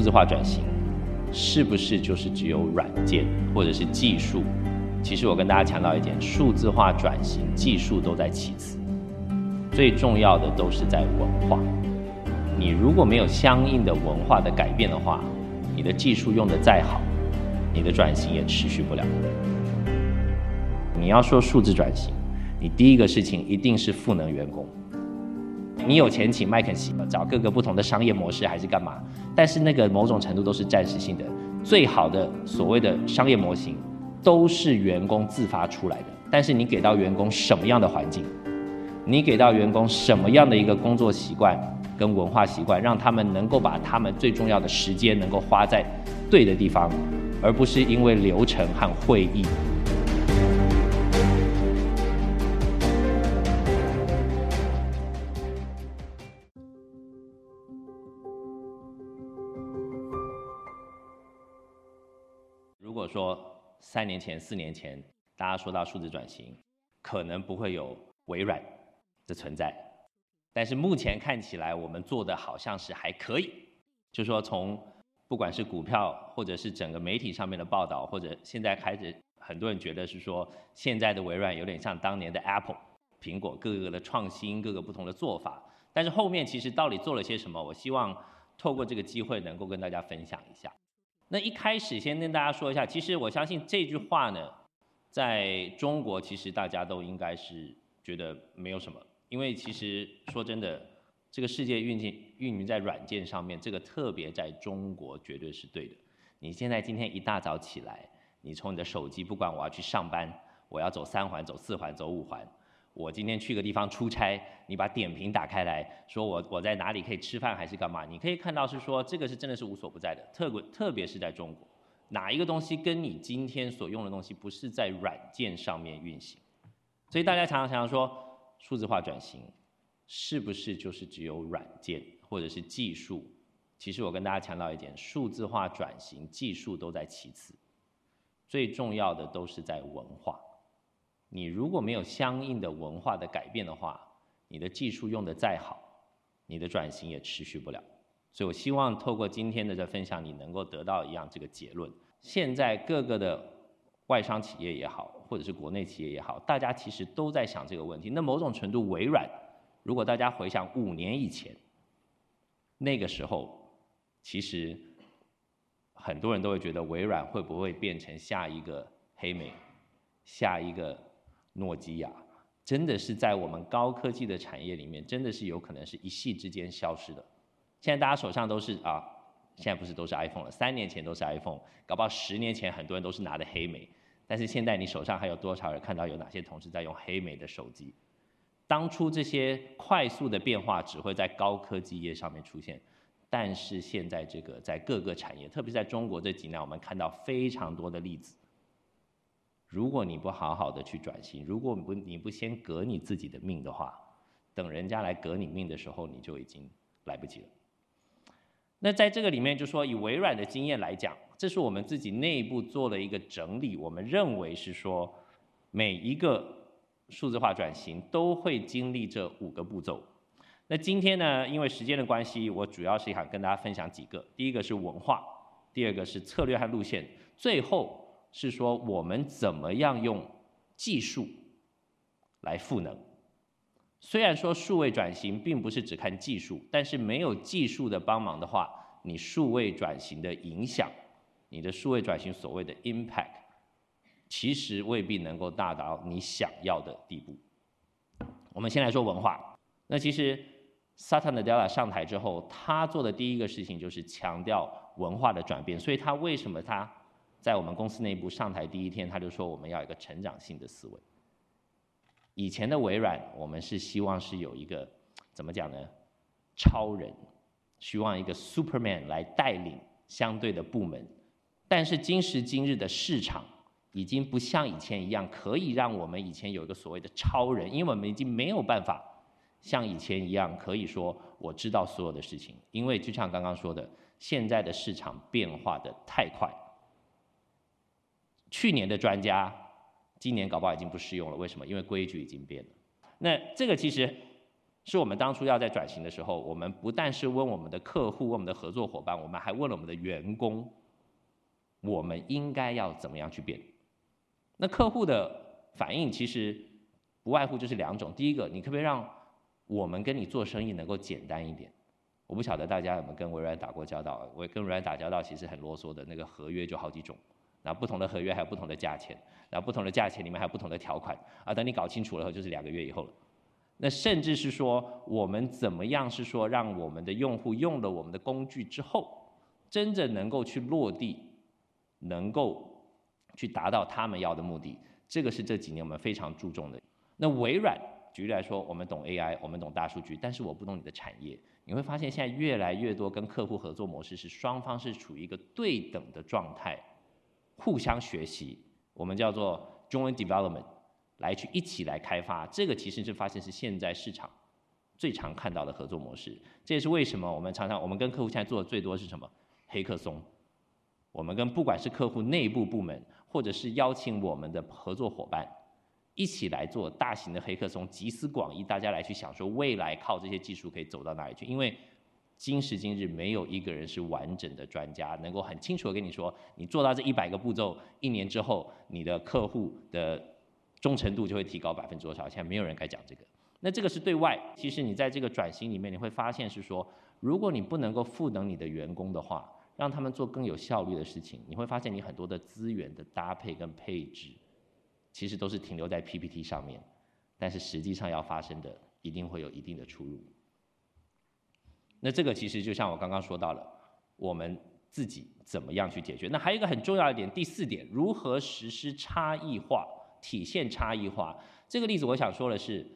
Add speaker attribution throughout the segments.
Speaker 1: 数字化转型是不是就是只有软件或者是技术？其实我跟大家强调一点，数字化转型技术都在其次，最重要的都是在文化。你如果没有相应的文化的改变的话，你的技术用的再好，你的转型也持续不了。你要说数字转型，你第一个事情一定是赋能员工。你有钱请麦肯锡找各个不同的商业模式还是干嘛？但是那个某种程度都是暂时性的。最好的所谓的商业模型，都是员工自发出来的。但是你给到员工什么样的环境？你给到员工什么样的一个工作习惯跟文化习惯，让他们能够把他们最重要的时间能够花在对的地方，而不是因为流程和会议。如果说三年前、四年前，大家说到数字转型，可能不会有微软的存在，但是目前看起来，我们做的好像是还可以。就说从不管是股票，或者是整个媒体上面的报道，或者现在开始，很多人觉得是说，现在的微软有点像当年的 Apple，苹果各个的创新，各个不同的做法。但是后面其实到底做了些什么？我希望透过这个机会，能够跟大家分享一下。那一开始先跟大家说一下，其实我相信这句话呢，在中国其实大家都应该是觉得没有什么，因为其实说真的，这个世界运行运营在软件上面，这个特别在中国绝对是对的。你现在今天一大早起来，你从你的手机，不管我要去上班，我要走三环、走四环、走五环。我今天去个地方出差，你把点评打开来说，我我在哪里可以吃饭还是干嘛？你可以看到是说这个是真的是无所不在的，特别特别是在中国，哪一个东西跟你今天所用的东西不是在软件上面运行？所以大家常常想说，数字化转型是不是就是只有软件或者是技术？其实我跟大家强调一点，数字化转型技术都在其次，最重要的都是在文化。你如果没有相应的文化的改变的话，你的技术用的再好，你的转型也持续不了。所以我希望透过今天的这分享，你能够得到一样这个结论。现在各个的外商企业也好，或者是国内企业也好，大家其实都在想这个问题。那某种程度，微软，如果大家回想五年以前，那个时候，其实很多人都会觉得微软会不会变成下一个黑莓，下一个。诺基亚真的是在我们高科技的产业里面，真的是有可能是一夕之间消失的。现在大家手上都是啊，现在不是都是 iPhone 了，三年前都是 iPhone，搞不好十年前很多人都是拿的黑莓。但是现在你手上还有多少人看到有哪些同事在用黑莓的手机？当初这些快速的变化只会在高科技业上面出现，但是现在这个在各个产业，特别是在中国这几年，我们看到非常多的例子。如果你不好好的去转型，如果不你不先革你自己的命的话，等人家来革你命的时候，你就已经来不及了。那在这个里面，就说以微软的经验来讲，这是我们自己内部做了一个整理，我们认为是说每一个数字化转型都会经历这五个步骤。那今天呢，因为时间的关系，我主要是想跟大家分享几个，第一个是文化，第二个是策略和路线，最后。是说我们怎么样用技术来赋能？虽然说数位转型并不是只看技术，但是没有技术的帮忙的话，你数位转型的影响，你的数位转型所谓的 impact，其实未必能够大到你想要的地步。我们先来说文化，那其实 Satya Nadella 上台之后，他做的第一个事情就是强调文化的转变，所以他为什么他？在我们公司内部上台第一天，他就说我们要一个成长性的思维。以前的微软，我们是希望是有一个怎么讲呢？超人，希望一个 Superman 来带领相对的部门。但是今时今日的市场已经不像以前一样，可以让我们以前有一个所谓的超人，因为我们已经没有办法像以前一样可以说我知道所有的事情，因为就像刚刚说的，现在的市场变化的太快。去年的专家，今年搞不好已经不适用了。为什么？因为规矩已经变了。那这个其实是我们当初要在转型的时候，我们不但是问我们的客户、问我们的合作伙伴，我们还问了我们的员工，我们应该要怎么样去变？那客户的反应其实不外乎就是两种：第一个，你可不可以让我们跟你做生意能够简单一点？我不晓得大家有没有跟微软打过交道？我跟微软打交道其实很啰嗦的，那个合约就好几种，那不同的合约还有不同的价钱，那不同的价钱里面还有不同的条款啊。等你搞清楚了后，就是两个月以后了。那甚至是说，我们怎么样是说，让我们的用户用了我们的工具之后，真正能够去落地，能够去达到他们要的目的，这个是这几年我们非常注重的。那微软举例来说，我们懂 AI，我们懂大数据，但是我不懂你的产业。你会发现现在越来越多跟客户合作模式是双方是处于一个对等的状态，互相学习，我们叫做 joint development。来去一起来开发，这个其实是发现是现在市场最常看到的合作模式。这也是为什么我们常常我们跟客户现在做的最多是什么？黑客松。我们跟不管是客户内部部门，或者是邀请我们的合作伙伴，一起来做大型的黑客松，集思广益，大家来去想说未来靠这些技术可以走到哪里去？因为今时今日没有一个人是完整的专家，能够很清楚的跟你说，你做到这一百个步骤，一年之后你的客户的。忠诚度就会提高百分之多少？现在没有人敢讲这个。那这个是对外。其实你在这个转型里面，你会发现是说，如果你不能够赋能你的员工的话，让他们做更有效率的事情，你会发现你很多的资源的搭配跟配置，其实都是停留在 PPT 上面，但是实际上要发生的，一定会有一定的出入。那这个其实就像我刚刚说到了，我们自己怎么样去解决？那还有一个很重要一点，第四点，如何实施差异化？体现差异化，这个例子我想说的是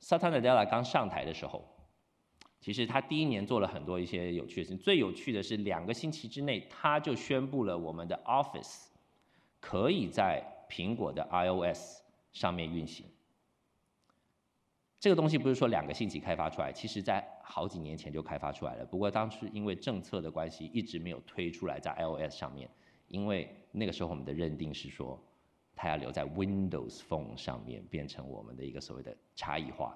Speaker 1: ，Satya Nadella 刚上台的时候，其实他第一年做了很多一些有趣的事情。最有趣的是，两个星期之内，他就宣布了我们的 Office 可以在苹果的 iOS 上面运行。这个东西不是说两个星期开发出来，其实在好几年前就开发出来了。不过当时因为政策的关系，一直没有推出来在 iOS 上面，因为那个时候我们的认定是说。它要留在 Windows Phone 上面，变成我们的一个所谓的差异化。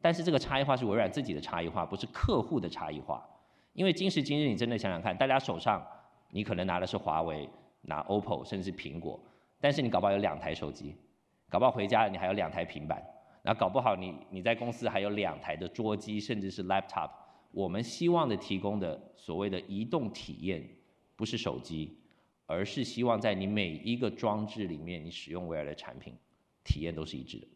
Speaker 1: 但是这个差异化是微软自己的差异化，不是客户的差异化。因为今时今日，你真的想想看，大家手上你可能拿的是华为、拿 OPPO，甚至是苹果，但是你搞不好有两台手机，搞不好回家了你还有两台平板，那搞不好你你在公司还有两台的桌机，甚至是 Laptop。我们希望的提供的所谓的移动体验，不是手机。而是希望在你每一个装置里面，你使用微软的产品，体验都是一致的。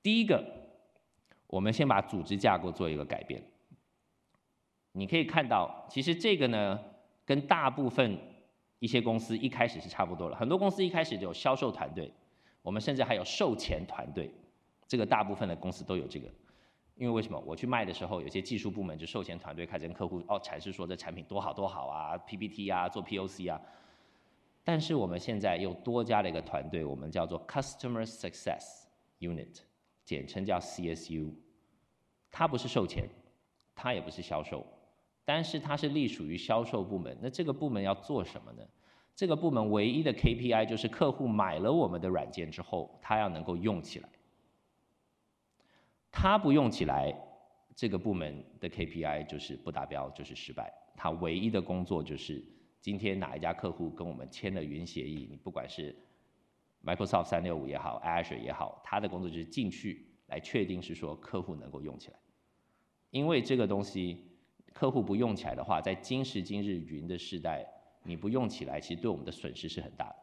Speaker 1: 第一个，我们先把组织架构做一个改变。你可以看到，其实这个呢，跟大部分一些公司一开始是差不多了。很多公司一开始就有销售团队，我们甚至还有售前团队，这个大部分的公司都有这个。因为为什么我去卖的时候，有些技术部门就售前团队开始跟客户哦阐释说这产品多好多好啊，PPT 啊，做 POC 啊。但是我们现在又多加了一个团队，我们叫做 Customer Success Unit，简称叫 CSU。它不是售前，它也不是销售，但是它是隶属于销售部门。那这个部门要做什么呢？这个部门唯一的 KPI 就是客户买了我们的软件之后，他要能够用起来。他不用起来，这个部门的 KPI 就是不达标，就是失败。他唯一的工作就是今天哪一家客户跟我们签了云协议，你不管是 Microsoft 三六五也好，Azure 也好，他的工作就是进去来确定是说客户能够用起来。因为这个东西客户不用起来的话，在今时今日云的时代，你不用起来，其实对我们的损失是很大的。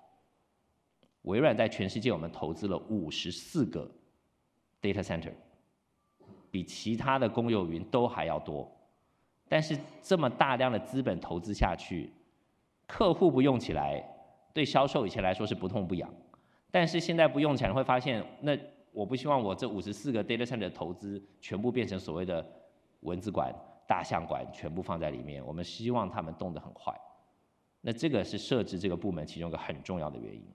Speaker 1: 微软在全世界我们投资了五十四个 data center。比其他的公有云都还要多，但是这么大量的资本投资下去，客户不用起来，对销售以前来说是不痛不痒，但是现在不用起来会发现，那我不希望我这五十四个 data center 的投资全部变成所谓的文字馆、大象馆，全部放在里面，我们希望他们动得很快，那这个是设置这个部门其中一个很重要的原因。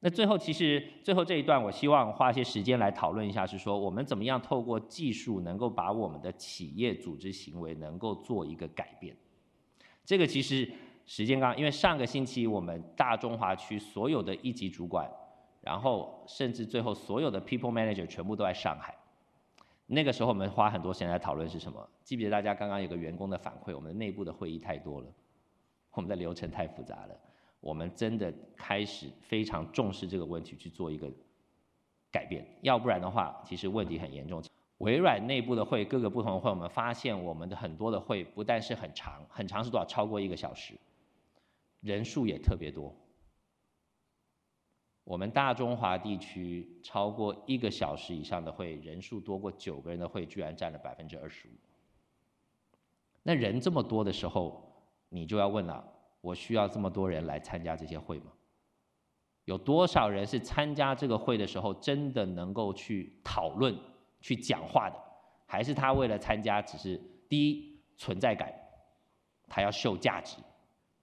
Speaker 1: 那最后，其实最后这一段，我希望花些时间来讨论一下，是说我们怎么样透过技术，能够把我们的企业组织行为能够做一个改变。这个其实时间刚，因为上个星期我们大中华区所有的一级主管，然后甚至最后所有的 people manager 全部都在上海。那个时候我们花很多时间来讨论是什么？记不记得大家刚刚有个员工的反馈？我们内部的会议太多了，我们的流程太复杂了。我们真的开始非常重视这个问题去做一个改变，要不然的话，其实问题很严重。微软内部的会，各个不同的会，我们发现我们的很多的会不但是很长，很长是多少？超过一个小时，人数也特别多。我们大中华地区超过一个小时以上的会，人数多过九个人的会，居然占了百分之二十五。那人这么多的时候，你就要问了。我需要这么多人来参加这些会吗？有多少人是参加这个会的时候真的能够去讨论、去讲话的？还是他为了参加，只是第一存在感，他要秀价值？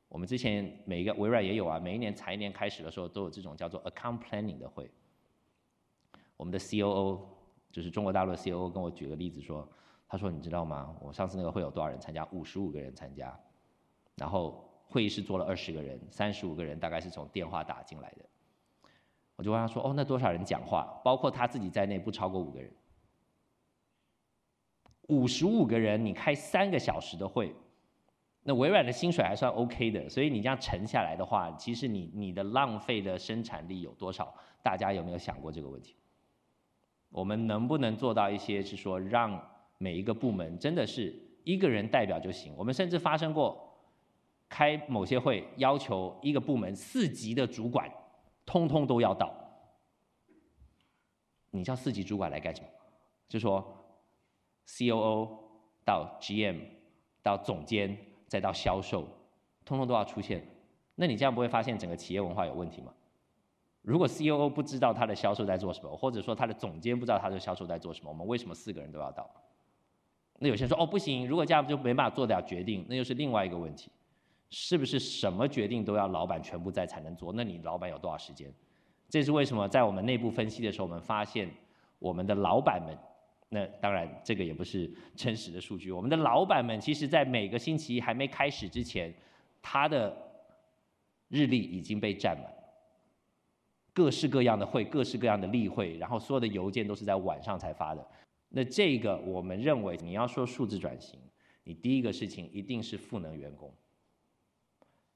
Speaker 1: 我们之前每一个微软也有啊，每一年财年开始的时候都有这种叫做 account planning 的会。我们的 COO 就是中国大陆的 COO 跟我举个例子说，他说你知道吗？我上次那个会有多少人参加？五十五个人参加，然后。会议室坐了二十个人，三十五个人大概是从电话打进来的。我就问他说：“哦，那多少人讲话？包括他自己在内，不超过五个人。五十五个人，你开三个小时的会，那微软的薪水还算 OK 的。所以你这样沉下来的话，其实你你的浪费的生产力有多少？大家有没有想过这个问题？我们能不能做到一些是说，让每一个部门真的是一个人代表就行？我们甚至发生过。”开某些会，要求一个部门四级的主管，通通都要到。你叫四级主管来干什么？就说，COO 到 GM 到总监再到销售，通通都要出现。那你这样不会发现整个企业文化有问题吗？如果 COO 不知道他的销售在做什么，或者说他的总监不知道他的销售在做什么，我们为什么四个人都要到？那有些人说哦不行，如果这样就没办法做得了决定，那又是另外一个问题。是不是什么决定都要老板全部在才能做？那你老板有多少时间？这是为什么？在我们内部分析的时候，我们发现我们的老板们，那当然这个也不是真实的数据。我们的老板们其实在每个星期一还没开始之前，他的日历已经被占满，各式各样的会，各式各样的例会，然后所有的邮件都是在晚上才发的。那这个我们认为，你要说数字转型，你第一个事情一定是赋能员工。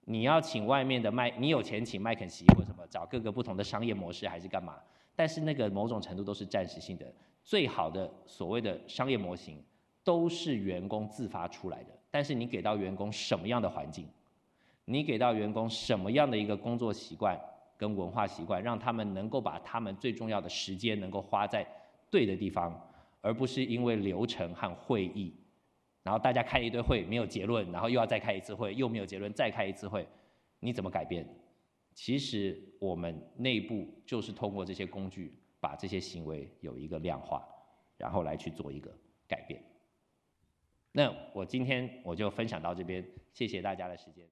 Speaker 1: 你要请外面的麦，你有钱请麦肯锡或什么，找各个不同的商业模式还是干嘛？但是那个某种程度都是暂时性的，最好的所谓的商业模型都是员工自发出来的。但是你给到员工什么样的环境，你给到员工什么样的一个工作习惯跟文化习惯，让他们能够把他们最重要的时间能够花在对的地方，而不是因为流程和会议。然后大家开一堆会没有结论，然后又要再开一次会，又没有结论，再开一次会，你怎么改变？其实我们内部就是通过这些工具，把这些行为有一个量化，然后来去做一个改变。那我今天我就分享到这边，谢谢大家的时间。